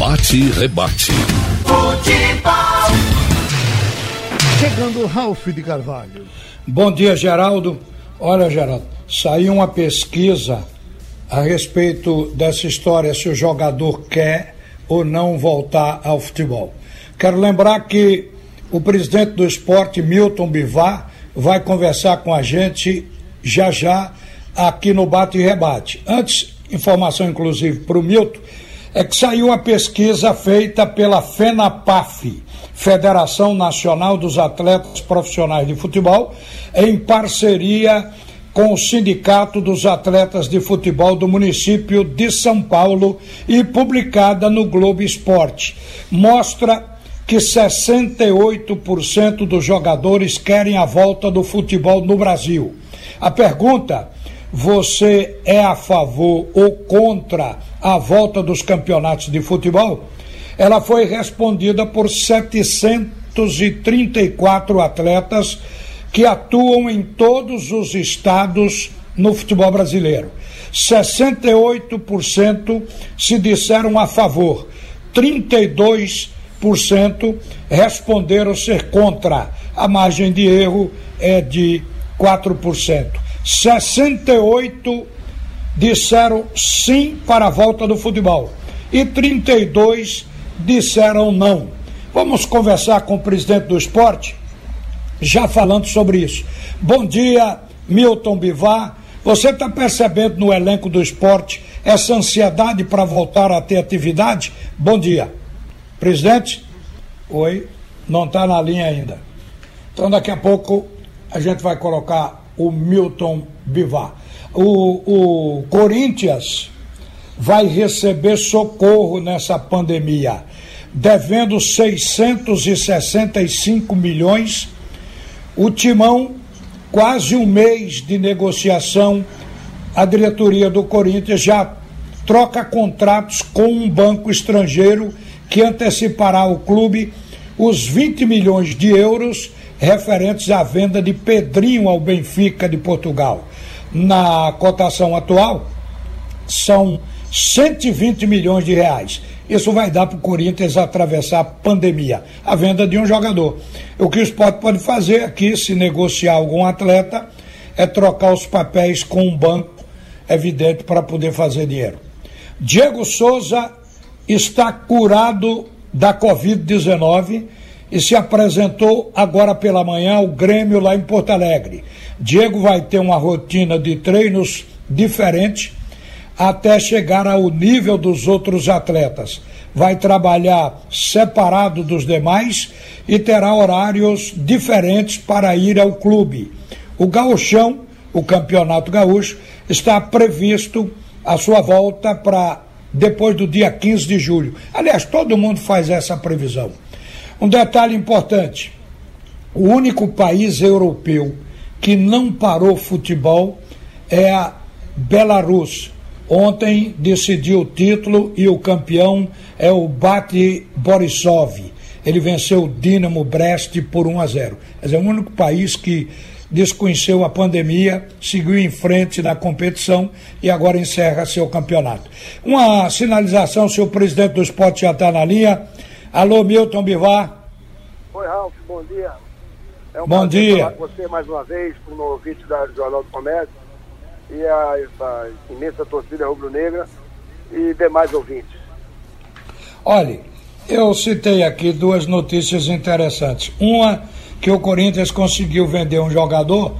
Bate e rebate. Futebol. Chegando Ralph de Carvalho. Bom dia, Geraldo. Olha, Geraldo, saiu uma pesquisa a respeito dessa história se o jogador quer ou não voltar ao futebol. Quero lembrar que o presidente do esporte, Milton Bivar, vai conversar com a gente já já aqui no Bate e Rebate. Antes, informação inclusive para o Milton, é que saiu uma pesquisa feita pela FENAPAF, Federação Nacional dos Atletas Profissionais de Futebol, em parceria com o Sindicato dos Atletas de Futebol do município de São Paulo e publicada no Globo Esporte. Mostra que 68% dos jogadores querem a volta do futebol no Brasil. A pergunta: você é a favor ou contra a volta dos campeonatos de futebol? Ela foi respondida por 734 atletas que atuam em todos os estados no futebol brasileiro. 68% se disseram a favor, 32% responderam ser contra. A margem de erro é de 4%. 68 disseram sim para a volta do futebol e 32 disseram não. Vamos conversar com o presidente do esporte, já falando sobre isso. Bom dia, Milton Bivar. Você está percebendo no elenco do esporte essa ansiedade para voltar a ter atividade? Bom dia. Presidente? Oi, não está na linha ainda. Então daqui a pouco a gente vai colocar o Milton Bivar. O, o Corinthians vai receber socorro nessa pandemia, devendo 665 milhões. O Timão, quase um mês de negociação, a diretoria do Corinthians já troca contratos com um banco estrangeiro que antecipará ao clube os 20 milhões de euros referentes à venda de Pedrinho ao Benfica de Portugal. Na cotação atual, são 120 milhões de reais. Isso vai dar para o Corinthians atravessar a pandemia, a venda de um jogador. O que o esporte pode fazer aqui, se negociar algum atleta, é trocar os papéis com um banco, evidente, para poder fazer dinheiro. Diego Souza está curado da Covid-19 e se apresentou agora pela manhã ao Grêmio lá em Porto Alegre. Diego vai ter uma rotina de treinos diferente até chegar ao nível dos outros atletas. Vai trabalhar separado dos demais e terá horários diferentes para ir ao clube. O gauchão, o campeonato gaúcho, está previsto a sua volta para depois do dia 15 de julho. Aliás, todo mundo faz essa previsão. Um detalhe importante: o único país europeu que não parou futebol é a Belarus. Ontem decidiu o título e o campeão é o Bate Borisov. Ele venceu o Dinamo Brest por 1 a 0. Mas é o único país que desconheceu a pandemia, seguiu em frente na competição e agora encerra seu campeonato. Uma sinalização, se o presidente do esporte já está na linha. Alô, Milton Bivar. Oi, Ralf, bom dia. É um bom dia. falar com você mais uma vez, como ouvinte da Jornal do Comércio e a, a imensa torcida rubro-negra e demais ouvintes. Olhe, eu citei aqui duas notícias interessantes. Uma que o Corinthians conseguiu vender um jogador,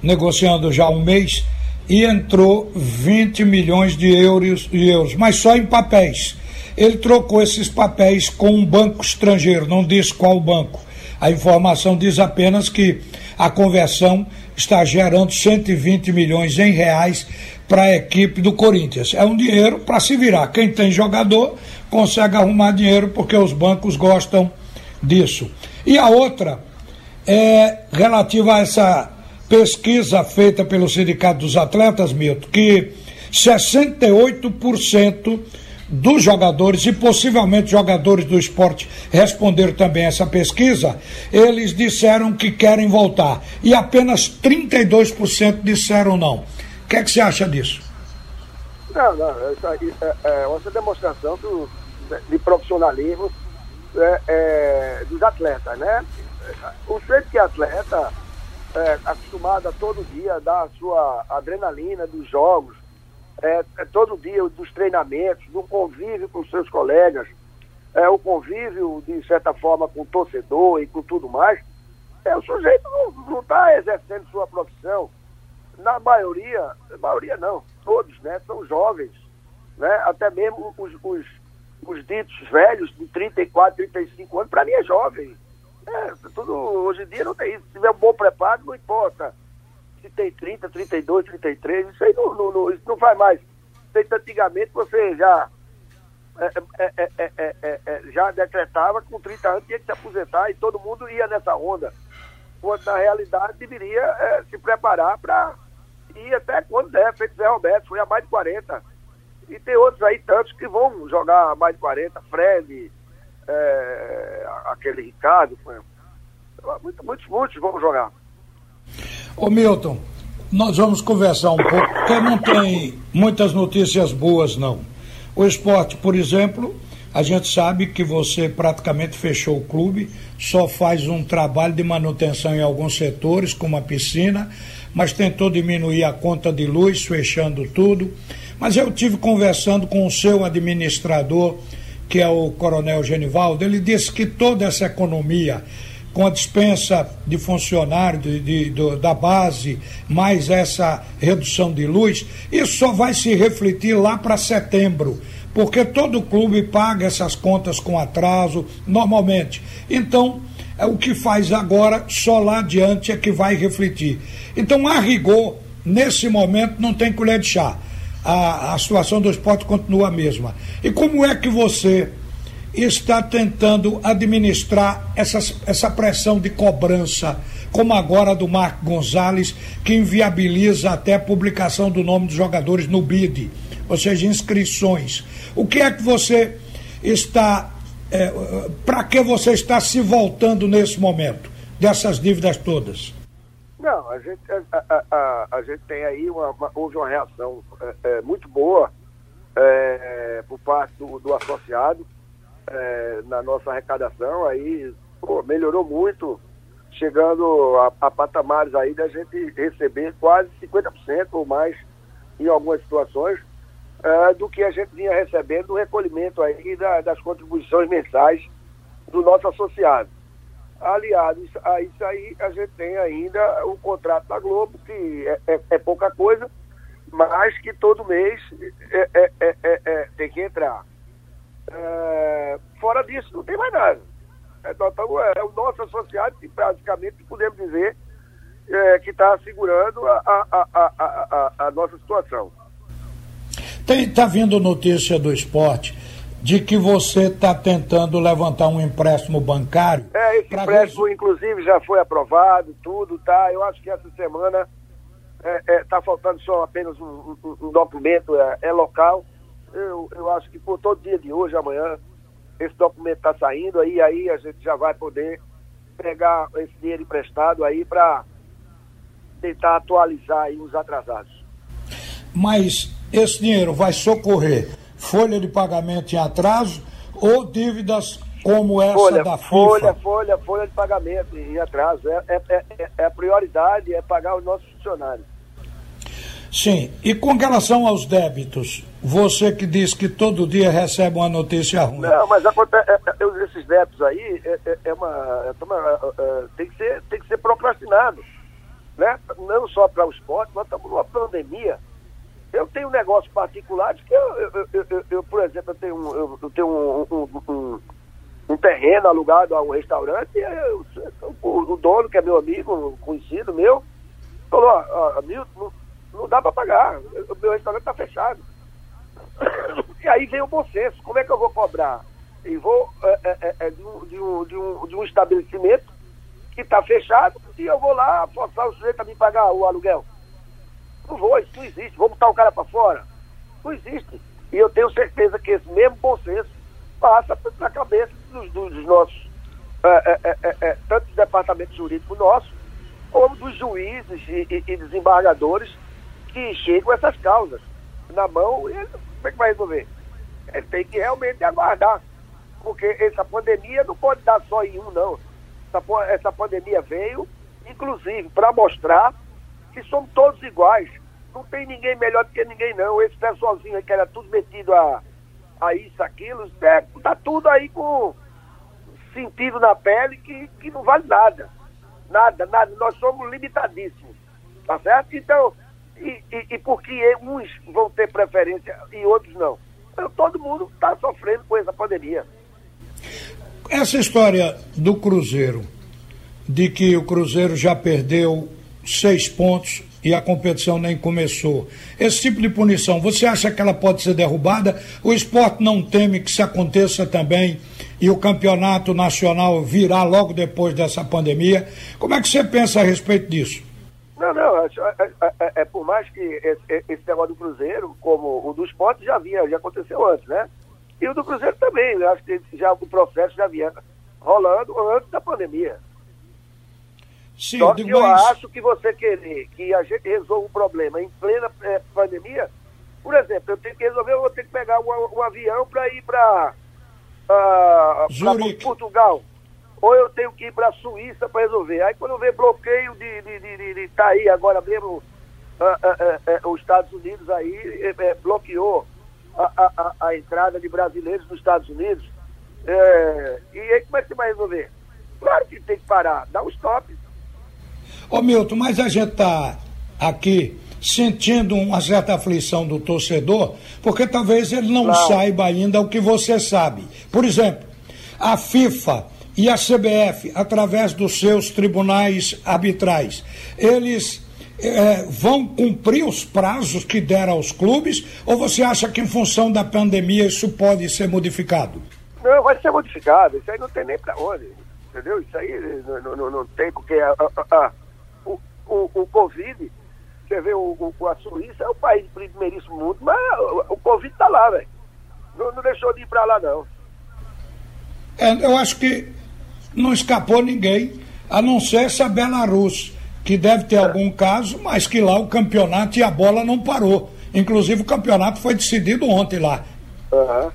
negociando já um mês, e entrou 20 milhões de euros, de euros, mas só em papéis. Ele trocou esses papéis com um banco estrangeiro, não diz qual banco. A informação diz apenas que a conversão está gerando 120 milhões em reais para a equipe do Corinthians. É um dinheiro para se virar. Quem tem jogador consegue arrumar dinheiro porque os bancos gostam disso. E a outra é relativa a essa pesquisa feita pelo Sindicato dos Atletas, Milton, que 68% dos jogadores e possivelmente jogadores do esporte responderam também essa pesquisa, eles disseram que querem voltar e apenas 32% disseram não. O que, é que você acha disso? Não, não, essa, é, é, essa demonstração do, de profissionalismo é, é, dos atletas, né? O sujeito que atleta, é, acostumado a todo dia dar a sua adrenalina dos jogos, é, é, todo dia dos treinamentos, do convívio com seus colegas, é, o convívio, de certa forma, com o torcedor e com tudo mais, é, o sujeito não está exercendo sua profissão. Na maioria, maioria não, todos, né, são jovens, né, até mesmo os, os, os ditos velhos de 34, 35 anos, para mim é jovem. É, tudo, hoje em dia não tem isso. Se tiver um bom preparo, não importa. Se tem 30, 32, 33, isso aí não, não, não, isso não faz mais. Feito antigamente, você já é é, é, é, é, já decretava com 30 anos tinha que se aposentar e todo mundo ia nessa onda. Quando na realidade deveria se preparar para ir até quando der, feito Zé Roberto, foi a mais de 40. E tem outros aí, tantos que vão jogar a mais de 40, Fred, aquele Ricardo, muitos, muitos vão jogar. Ô Milton, nós vamos conversar um pouco, porque não tem muitas notícias boas não. O esporte, por exemplo, a gente sabe que você praticamente fechou o clube, só faz um trabalho de manutenção em alguns setores, como a piscina, mas tentou diminuir a conta de luz, fechando tudo. Mas eu tive conversando com o seu administrador, que é o Coronel Genivaldo, ele disse que toda essa economia com a dispensa de funcionário de, de, de, da base, mais essa redução de luz, isso só vai se refletir lá para setembro, porque todo clube paga essas contas com atraso, normalmente. Então, é o que faz agora, só lá adiante é que vai refletir. Então, a rigor, nesse momento, não tem colher de chá. A, a situação do esporte continua a mesma. E como é que você está tentando administrar essas, essa pressão de cobrança, como agora do Marco Gonzalez, que inviabiliza até a publicação do nome dos jogadores no BID, ou seja, inscrições. O que é que você está. É, Para que você está se voltando nesse momento, dessas dívidas todas? Não, a gente, a, a, a, a gente tem aí uma, uma, houve uma reação é, é, muito boa é, por parte do, do associado é, na nossa arrecadação, aí pô, melhorou muito, chegando a, a, patamares aí da gente receber quase 50% ou mais em algumas situações é, do que a gente vinha recebendo do recolhimento aí da, das contribuições mensais do nosso associado. Aliado a isso aí, a gente tem ainda o contrato da Globo, que é, é, é pouca coisa, mas que todo mês é, é, é tem que entrar. É, fora disso, não tem mais nada. É, é o nosso associado que praticamente podemos dizer é, que está segurando a, a, a, a, nossa situação. Está vindo notícia do esporte de que você está tentando levantar um empréstimo bancário. É, esse empréstimo, ver... inclusive, já foi aprovado, tudo, tá? Eu acho que essa semana está é, é, faltando só apenas um, um, um documento, é, é local eu, eu acho que por todo dia de hoje, amanhã, esse documento está saindo, aí, aí a gente já vai poder pegar esse dinheiro emprestado aí para tentar atualizar aí os atrasados. Mas esse dinheiro vai socorrer folha de pagamento em atraso ou dívidas como essa folha, da FIFA? Folha, folha, folha de pagamento em atraso. É, é, é, é a prioridade, é pagar os nossos funcionários. Sim, e com relação aos débitos, você que diz que todo dia recebe uma notícia ruim. Não, mas acontece, é, é, esses débitos aí é, é, é uma, é uma tem, que ser, tem que ser procrastinado. Né? Não só para o esporte, nós estamos numa pandemia. Eu tenho um negócio particular de que eu, eu, eu, eu por exemplo, eu tenho, um, eu tenho um, um, um, terreno alugado a um restaurante e o, o, dono, que é meu amigo, conhecido meu, falou, ó, Milton, não dá para pagar, o meu restaurante está fechado. E aí vem o bom senso, como é que eu vou cobrar? E vou é, é, é, é de, um, de, um, de, um, de um estabelecimento que está fechado e eu vou lá forçar o sujeito a me pagar o aluguel. Não vou, isso não existe. Vou botar o cara para fora. Não existe. E eu tenho certeza que esse mesmo bom senso passa para a cabeça dos, dos nossos, é, é, é, tanto dos departamentos jurídicos nossos, como dos juízes e, e, e desembargadores que chegam essas causas na mão, ele, como é que vai resolver? É, tem que realmente aguardar. Porque essa pandemia não pode dar só em um, não. Essa, essa pandemia veio, inclusive, para mostrar que somos todos iguais. Não tem ninguém melhor do que ninguém, não. Esse pessoalzinho aí que era tudo metido a, a isso, aquilo, é, tá tudo aí com sentido na pele que, que não vale nada. Nada, nada. Nós somos limitadíssimos. Tá certo? Então, e, e, e porque uns vão ter preferência e outros não? Então, todo mundo está sofrendo com essa pandemia. Essa história do Cruzeiro, de que o Cruzeiro já perdeu seis pontos e a competição nem começou. Esse tipo de punição, você acha que ela pode ser derrubada? O esporte não teme que isso aconteça também e o campeonato nacional virá logo depois dessa pandemia. Como é que você pensa a respeito disso? Não, não, é, é, é, é por mais que esse, esse, negócio do Cruzeiro, como o do esporte já vinha, já aconteceu antes, né? E o do Cruzeiro também, eu acho que já, o processo já vinha rolando antes da pandemia. Sim, Só que eu acho que você querer que a gente resolva um problema em plena é, pandemia, por exemplo, eu tenho que resolver, eu vou ter que pegar um, um avião para ir para uh, Portugal. Ou eu tenho que ir para a Suíça para resolver. Aí quando vê bloqueio de, de, de, de, de tá aí agora mesmo, uh, uh, os Estados Unidos aí é, bloqueou a, a, a, entrada de brasileiros nos Estados Unidos. E aí como é que você vai resolver? Claro que tem que parar, dá um stop. Ô Milton, mas a gente está aqui sentindo uma certa aflição do torcedor, porque talvez ele não claro. saiba ainda o que você sabe. Por exemplo, a FIFA e a CBF, através dos seus tribunais arbitrais, eles é, vão cumprir os prazos que deram aos clubes ou você acha que em função da pandemia isso pode ser modificado? Não, vai ser modificado. Isso aí não tem nem para onde. Entendeu? Isso aí não, não, não tem, porque a, a, a, o, o, o Covid, você vê o, o, a Suíça é o país primeiríssimo mundo, mas o, o Covid está lá, velho. Não, não deixou de ir para lá, não. É, eu acho que não escapou ninguém, a não ser essa Belarus que deve ter algum caso, mas que lá o campeonato e a bola não parou. Inclusive o campeonato foi decidido ontem lá. Uhum.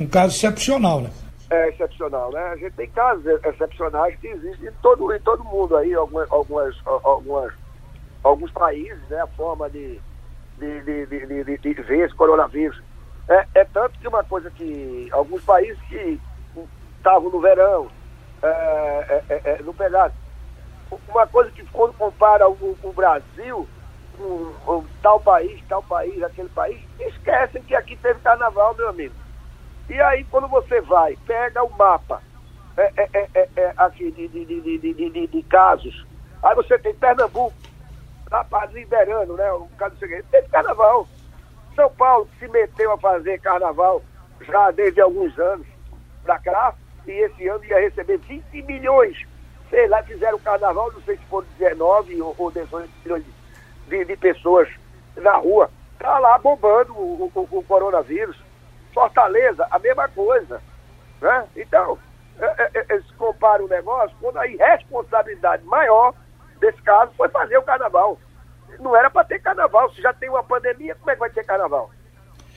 Um caso excepcional, né? É excepcional, né? A gente tem casos excepcionais que existem em todo, em todo mundo aí, algumas, algumas, algumas, alguns países, né? A forma de, de, de, de, de, de ver esse coronavírus. É, é tanto que uma coisa que alguns países que estavam no verão, é, é, é, é não pegaram uma coisa que quando compara o, o Brasil com, com, tal país, tal país, aquele país, esquecem que aqui teve carnaval, meu amigo. E aí quando você vai, pega o mapa é, é, aqui de, de, de, de, casos, aí você tem Pernambuco, rapaz, liberando, né? O caso seguinte, teve carnaval. São Paulo se meteu a fazer carnaval já desde alguns anos para cá, e esse ano ia receber 20 milhões sei lá, fizeram carnaval, não sei se foram 19 ou, ou 18 milhões de, de, pessoas na rua. Tá lá bombando o, o, o, coronavírus. Fortaleza, a mesma coisa. Né? Então, é, é, é eles comparam o negócio quando a irresponsabilidade maior desse caso foi fazer o carnaval. Não era para ter carnaval. Se já tem uma pandemia, como é que vai ter carnaval?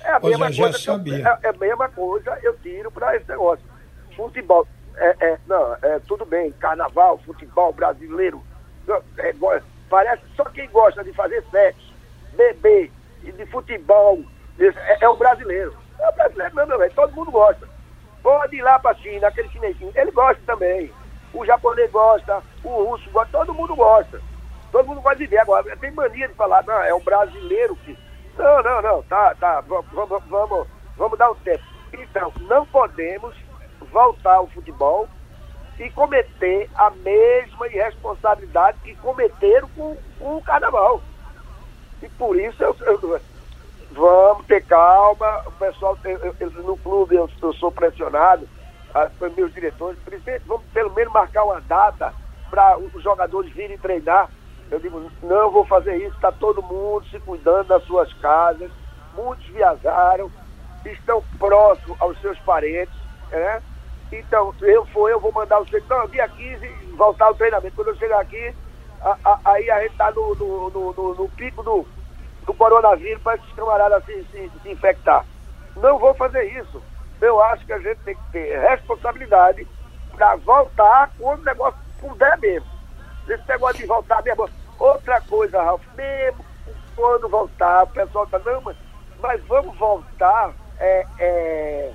É a mesma coisa. Eu, é a mesma coisa eu tiro para esse negócio. Futebol é, é, não, é, tudo bem, carnaval, futebol brasileiro, é, parece só quem gosta de fazer sexo, beber e de futebol é, é o brasileiro. É o brasileiro, meu todo mundo gosta. Pode ir lá pra China, aquele chinesinho, ele gosta também. O japonês gosta, o russo gosta, todo mundo gosta. Todo mundo gosta de ver. Agora, tem mania de falar, não, é o brasileiro que. Não, não, não, tá, tá, vamos, vamos, vamos dar um tempo. Então, não podemos voltar ao futebol e cometer a mesma irresponsabilidade que cometeram com, com o carnaval. E por isso eu, eu, vamos ter calma, o pessoal eu, eu, no clube eu, sou pressionado, ah, meus diretores, vamos pelo menos marcar uma data para os jogadores virem treinar. Eu digo, não vou fazer isso, está todo mundo se cuidando das suas casas, muitos viajaram, estão próximos aos seus parentes, né? Então, eu for, eu vou mandar você, não, dia 15, voltar ao treinamento. Quando eu chegar aqui, a, a, aí a gente tá no, no, no, no pico do, do coronavírus para esses camaradas se, se, se infectar. Não vou fazer isso. Eu acho que a gente tem que ter responsabilidade para voltar quando o negócio puder mesmo. Esse negócio de voltar mesmo. Outra coisa, Ralf, mesmo quando voltar, o pessoal tá, não, mas, mas vamos voltar é, é,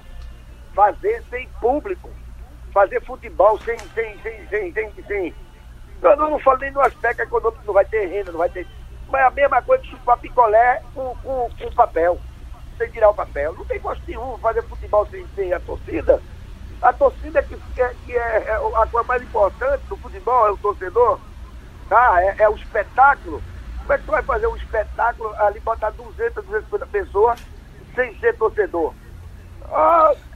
fazer sem público, fazer futebol sem, sem, sem, sem, sem, sem. Eu não, não falo nem no aspecto econômico, não vai ter renda, não vai ter. Mas é a mesma coisa que chupar picolé com, com, com papel, sem tirar o papel. Não tem gosto nenhum fazer futebol sem, sem a torcida. A torcida que, que, que é, é, a coisa mais importante do futebol, é o torcedor, tá? é, é o espetáculo. Como é que tu vai fazer um espetáculo ali, botar 200, 250 pessoas sem ser torcedor? Ah, é, é,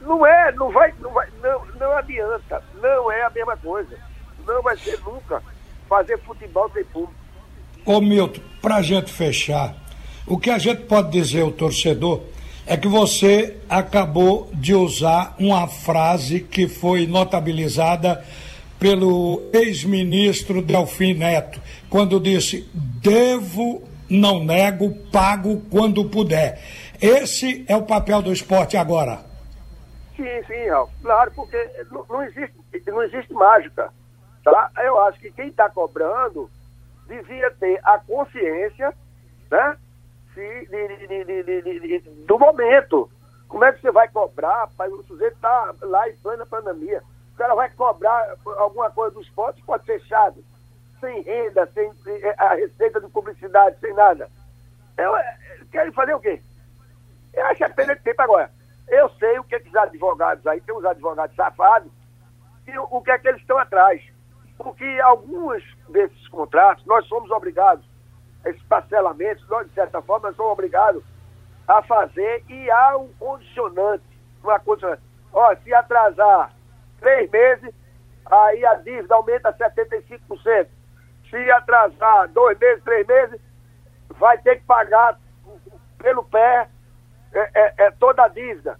não é, não vai, não vai, não, não adianta. Não é a mesma coisa. Não vai ser nunca fazer futebol sem público. Ô Milton, pra gente fechar, o que a gente pode dizer ao torcedor é que você acabou de usar uma frase que foi notabilizada pelo ex-ministro Delfim Neto, quando disse: devo, não nego, pago quando puder. Esse é o papel do esporte agora. Sim, sim, Ralf. Claro, porque não, não, existe, não existe mágica. Tá? Eu acho que quem está cobrando devia ter a consciência né, de, de, de, do momento. Como é que você vai cobrar? O sujeito está lá em plena pandemia o cara vai cobrar alguma coisa do esporte, pode fechado, sem renda, sem a receita de publicidade, sem nada. Eu, é, querem fazer o quê? Eu acho que é perda de tempo agora. Eu sei o que, é que os advogados aí, tem os advogados safados, e o, o que é que eles estão atrás. Porque alguns desses contratos, nós somos obrigados, esses parcelamentos, nós, de certa forma, somos obrigados a fazer e há um condicionante. Uma condicionante. Ó, se atrasar três meses, aí a dívida aumenta 75%. Se atrasar dois meses, três meses, vai ter que pagar pelo pé é, é, é toda a dívida.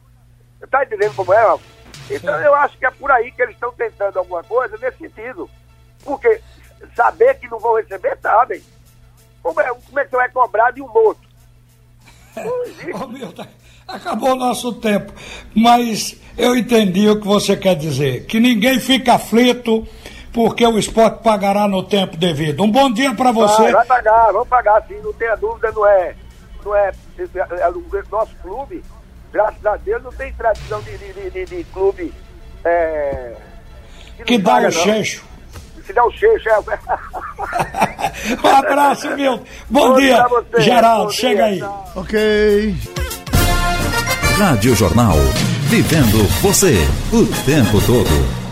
Você está entendendo como é, Ralf? Então eu acho que é por aí que eles estão tentando alguma coisa nesse sentido. Porque saber que não vão receber, sabem. Como é, como é que você vai cobrar de um morto? Acabou o nosso tempo. Mas eu entendi o que você quer dizer. Que ninguém fica aflito porque o esporte pagará no tempo devido. Um bom dia para você. Vai, vai, pagar, vamos pagar sim, não tenha dúvida, não é. Não é, é, é o nosso clube, graças a Deus, não tem tradição de, de, de, de clube é, que, que dá o cheixo. Se dá o cheixo, é. um abraço, meu. Bom, bom dia, dia Geraldo, bom chega dia, aí. Tchau. Ok. Rádio Jornal. Vivendo você o tempo todo.